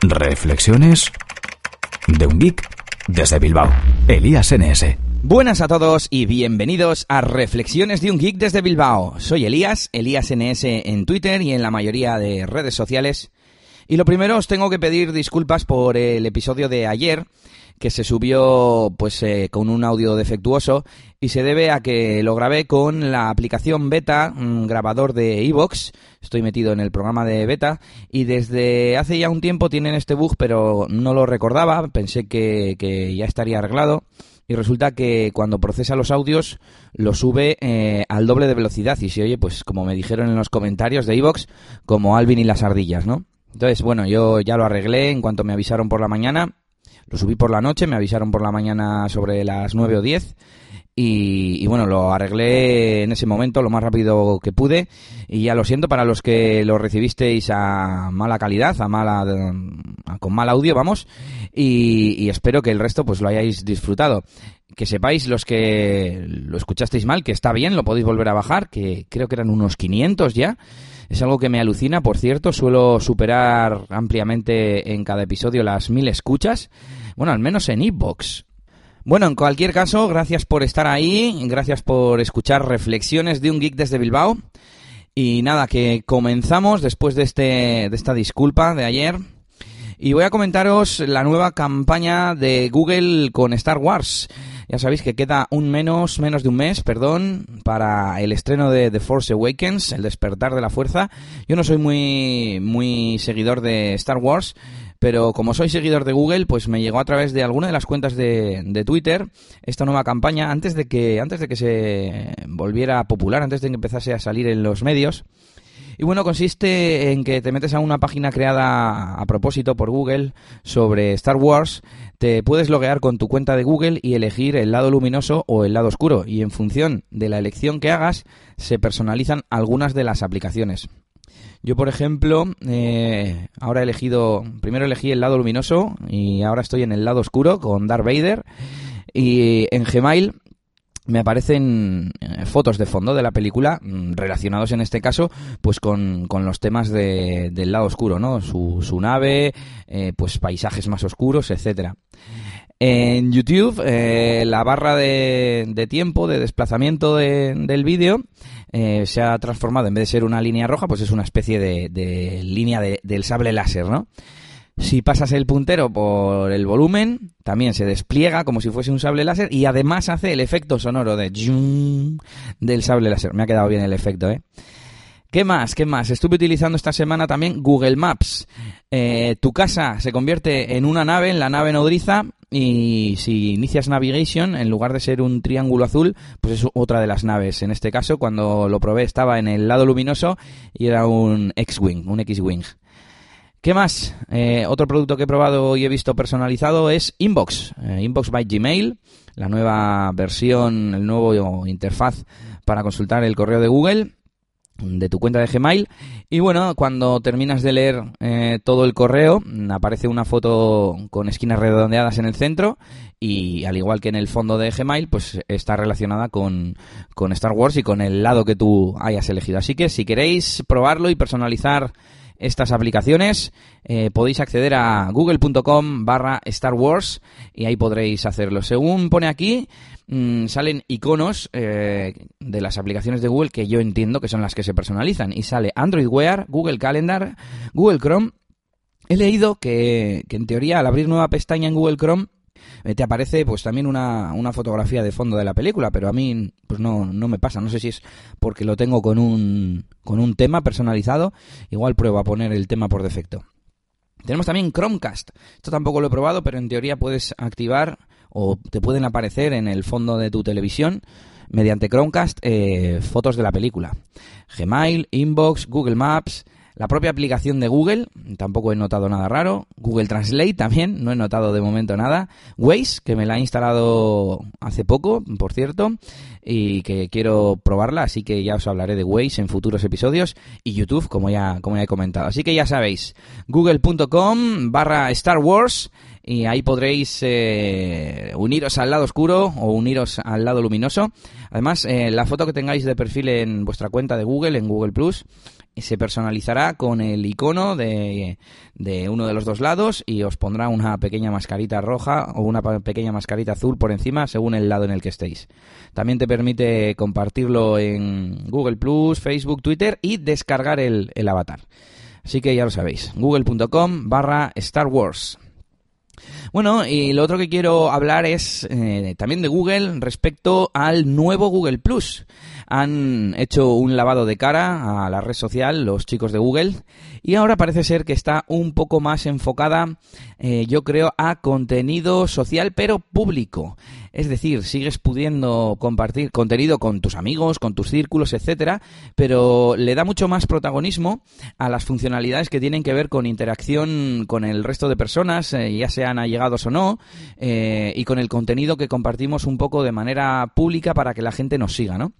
Reflexiones de un geek desde Bilbao. Elías NS. Buenas a todos y bienvenidos a Reflexiones de un Geek desde Bilbao. Soy Elías, Elías NS en Twitter y en la mayoría de redes sociales. Y lo primero os tengo que pedir disculpas por el episodio de ayer que se subió pues eh, con un audio defectuoso y se debe a que lo grabé con la aplicación beta, un grabador de iVoox, estoy metido en el programa de beta y desde hace ya un tiempo tienen este bug pero no lo recordaba, pensé que, que ya estaría arreglado. Y resulta que cuando procesa los audios lo sube eh, al doble de velocidad. Y se oye pues como me dijeron en los comentarios de iVoox como Alvin y las ardillas, ¿no? Entonces, bueno, yo ya lo arreglé en cuanto me avisaron por la mañana lo subí por la noche, me avisaron por la mañana sobre las 9 o 10 y, bueno, lo arreglé en ese momento lo más rápido que pude y ya lo siento para los que lo recibisteis a mala calidad, a mala con mal audio, vamos, y, espero que el resto pues lo hayáis disfrutado. Que sepáis los que lo escuchasteis mal, que está bien, lo podéis volver a bajar, que creo que eran unos 500 ya. Es algo que me alucina, por cierto, suelo superar ampliamente en cada episodio las mil escuchas, bueno, al menos en iBox. Bueno, en cualquier caso, gracias por estar ahí, gracias por escuchar reflexiones de un geek desde Bilbao. Y nada, que comenzamos después de, este, de esta disculpa de ayer. Y voy a comentaros la nueva campaña de Google con Star Wars. Ya sabéis que queda un menos, menos de un mes, perdón, para el estreno de The Force Awakens, el despertar de la fuerza. Yo no soy muy, muy seguidor de Star Wars, pero como soy seguidor de Google, pues me llegó a través de alguna de las cuentas de, de, Twitter esta nueva campaña antes de que antes de que se volviera popular, antes de que empezase a salir en los medios. Y bueno, consiste en que te metes a una página creada a propósito por Google sobre Star Wars, te puedes loguear con tu cuenta de Google y elegir el lado luminoso o el lado oscuro, y en función de la elección que hagas, se personalizan algunas de las aplicaciones. Yo, por ejemplo, eh, ahora he elegido, primero elegí el lado luminoso y ahora estoy en el lado oscuro con Darth Vader. Y en Gmail me aparecen eh, fotos de fondo de la película mm, relacionados en este caso pues con, con los temas de, del lado oscuro, ¿no? Su, su nave, eh, pues paisajes más oscuros, etcétera. En YouTube, eh, la barra de, de, tiempo, de desplazamiento de, del vídeo, se ha transformado, en vez de ser una línea roja, pues es una especie de, de línea del sable láser, ¿no? Si pasas el puntero por el volumen, también se despliega como si fuese un sable láser y además hace el efecto sonoro de del sable láser. Me ha quedado bien el efecto, ¿eh? ¿Qué más? ¿Qué más? Estuve utilizando esta semana también Google Maps. Eh, tu casa se convierte en una nave, en la nave nodriza, y si inicias Navigation, en lugar de ser un triángulo azul, pues es otra de las naves. En este caso, cuando lo probé, estaba en el lado luminoso y era un X-Wing, un X-Wing. ¿Qué más? Eh, otro producto que he probado y he visto personalizado es Inbox. Eh, Inbox by Gmail, la nueva versión, el nuevo interfaz para consultar el correo de Google de tu cuenta de Gmail y bueno cuando terminas de leer eh, todo el correo aparece una foto con esquinas redondeadas en el centro y al igual que en el fondo de Gmail pues está relacionada con, con Star Wars y con el lado que tú hayas elegido así que si queréis probarlo y personalizar estas aplicaciones, eh, podéis acceder a google.com barra Star Wars y ahí podréis hacerlo. Según pone aquí, mm, salen iconos eh, de las aplicaciones de Google que yo entiendo que son las que se personalizan. Y sale Android Wear, Google Calendar, Google Chrome. He leído que, que en teoría al abrir nueva pestaña en Google Chrome eh, te aparece pues también una, una, fotografía de fondo de la película, pero a mí pues no, no me pasa. No sé si es porque lo tengo con un, con un tema personalizado. Igual pruebo a poner el tema por defecto. Tenemos también Chromecast. Esto tampoco lo he probado, pero en teoría puedes activar o te pueden aparecer en el fondo de tu televisión mediante Chromecast eh, fotos de la película. Gmail, Inbox, Google Maps, la propia aplicación de Google, tampoco he notado nada raro. Google Translate también, no he notado de momento nada. Waze, que me la he instalado hace poco, por cierto, y que quiero probarla, así que ya os hablaré de Waze en futuros episodios. Y YouTube, como ya, como ya he comentado. Así que ya sabéis, google.com barra Star Wars y ahí podréis eh, uniros al lado oscuro o uniros al lado luminoso. Además, eh, la foto que tengáis de perfil en vuestra cuenta de Google, en Google Plus, se personalizará con el icono de, de, uno de los dos lados y os pondrá una pequeña mascarita roja o una pequeña mascarita azul por encima según el lado en el que estéis. También te permite compartirlo en Google Plus, Facebook, Twitter y descargar el, el avatar. Así que ya lo sabéis, google.com barra Star Wars. Bueno, y lo otro que quiero hablar es eh, también de Google respecto al nuevo Google Plus. Han hecho un lavado de cara a la red social los chicos de Google y ahora parece ser que está un poco más enfocada, eh, yo creo, a contenido social pero público. Es decir, sigues pudiendo compartir contenido con tus amigos, con tus círculos, etcétera, pero le da mucho más protagonismo a las funcionalidades que tienen que ver con interacción con el resto de personas, eh, ya sean allegados o no, eh, y con el contenido que compartimos un poco de manera pública para que la gente nos siga, ¿no?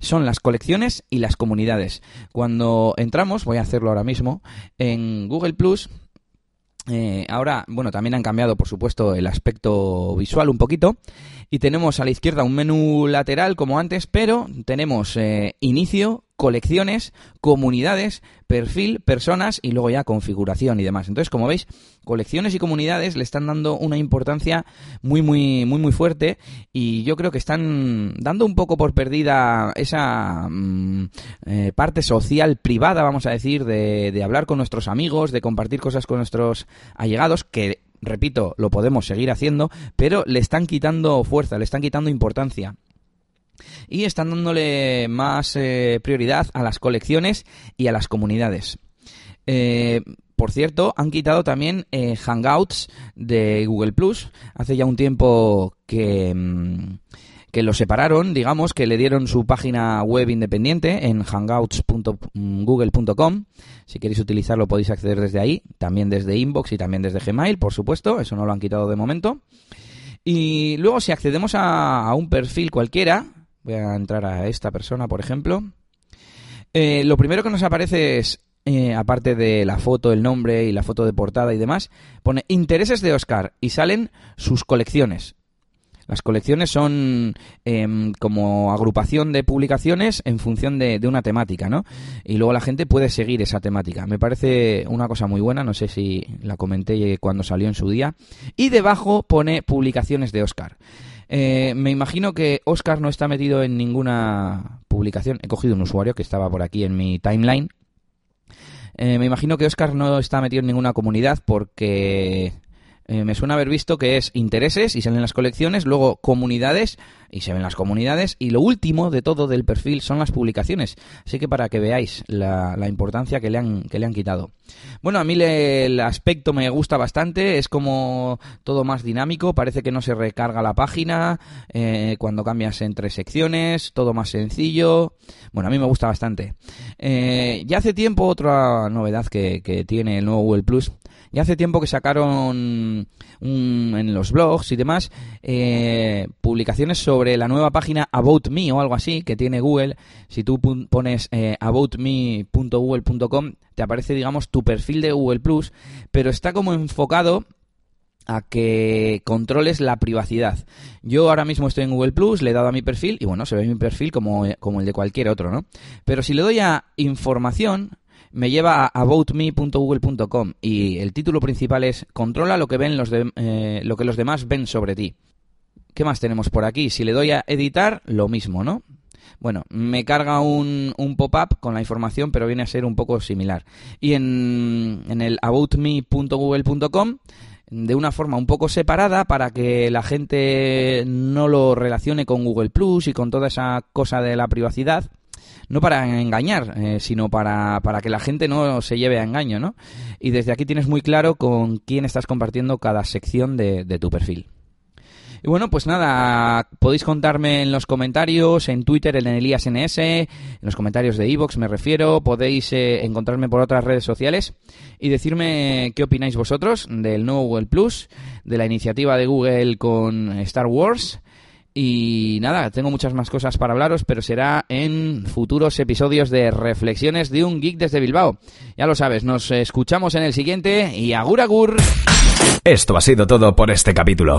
Son las colecciones y las comunidades. Cuando entramos, voy a hacerlo ahora mismo, en Google Plus, eh, ahora, bueno, también han cambiado, por supuesto, el aspecto visual un poquito. Y tenemos a la izquierda un menú lateral como antes, pero tenemos eh, inicio, colecciones, comunidades, perfil, personas y luego ya configuración y demás. Entonces, como veis, colecciones y comunidades le están dando una importancia muy, muy, muy, muy fuerte y yo creo que están dando un poco por perdida esa mm, eh, parte social privada, vamos a decir, de, de hablar con nuestros amigos, de compartir cosas con nuestros allegados, que repito, lo podemos seguir haciendo, pero le están quitando fuerza, le están quitando importancia y están dándole más eh, prioridad a las colecciones y a las comunidades. Eh, por cierto, han quitado también eh, Hangouts de Google Plus. Hace ya un tiempo que, mm, que lo separaron, digamos, que le dieron su página web independiente en hangouts.google.com. Si queréis utilizarlo podéis acceder desde ahí, también desde Inbox y también desde Gmail, por supuesto, eso no lo han quitado de momento. Y luego si accedemos a, un perfil cualquiera, voy a entrar a esta persona, por ejemplo, eh, lo primero que nos aparece es eh, aparte de la foto, el nombre y la foto de portada y demás, pone intereses de Oscar y salen sus colecciones. Las colecciones son em, como agrupación de publicaciones en función de, una temática, ¿no? Y luego la gente puede seguir esa temática. Me parece una cosa muy buena, no sé si la comenté cuando salió en su día. Y debajo pone publicaciones de Oscar. Eh, me imagino que Oscar no está metido en ninguna publicación. He cogido un usuario que estaba por aquí en mi timeline. Eh, me imagino que Oscar no está metido en ninguna comunidad porque eh, me suena haber visto que es intereses y salen las colecciones, luego comunidades y se ven las comunidades y lo último de todo del perfil son las publicaciones. Así que para que veáis la, importancia que le, han, que le han quitado. Bueno, a mí el aspecto me gusta bastante, es como todo más dinámico, parece que no se recarga la página eh, cuando cambias entre secciones, todo más sencillo. Bueno, a mí me gusta bastante. Eh, ya hace tiempo otra novedad que, que tiene el nuevo Google Plus y hace tiempo que sacaron en los blogs y demás eh, publicaciones sobre la nueva página About Me o algo así que tiene Google. Si tú pones eh, aboutme.google.com te aparece, digamos, tu perfil de Google Plus, pero está como enfocado a que controles la privacidad. Yo ahora mismo estoy en Google Plus, le he dado a mi perfil y bueno, se ve mi perfil como, como el de cualquier otro, ¿no? Pero si le doy a información, me lleva a aboutme.google.com y el título principal es Controla lo que, ven los eh, lo que los demás ven sobre ti. ¿Qué más tenemos por aquí? Si le doy a editar, lo mismo, ¿no? Bueno, me carga un, un pop-up con la información, pero viene a ser un poco similar. Y en, en el aboutme.google.com de una forma un poco separada para que la gente no lo relacione con Google Plus y con toda esa cosa de la privacidad no para engañar, eh, sino para, para que la gente no se lleve a engaño, ¿no? Y desde aquí tienes muy claro con quién estás compartiendo cada sección de, tu perfil. Y bueno, pues nada, podéis contarme en los comentarios, en Twitter, en ElíasNS, en los comentarios de Evox me refiero, podéis eh, encontrarme por otras redes sociales y decirme qué opináis vosotros del nuevo Google Plus, de la iniciativa de Google con Star Wars y nada, tengo muchas más cosas para hablaros, pero será en futuros episodios de Reflexiones de un Geek desde Bilbao. Ya lo sabes, nos escuchamos en el siguiente y agur agur. Esto ha sido todo por este capítulo.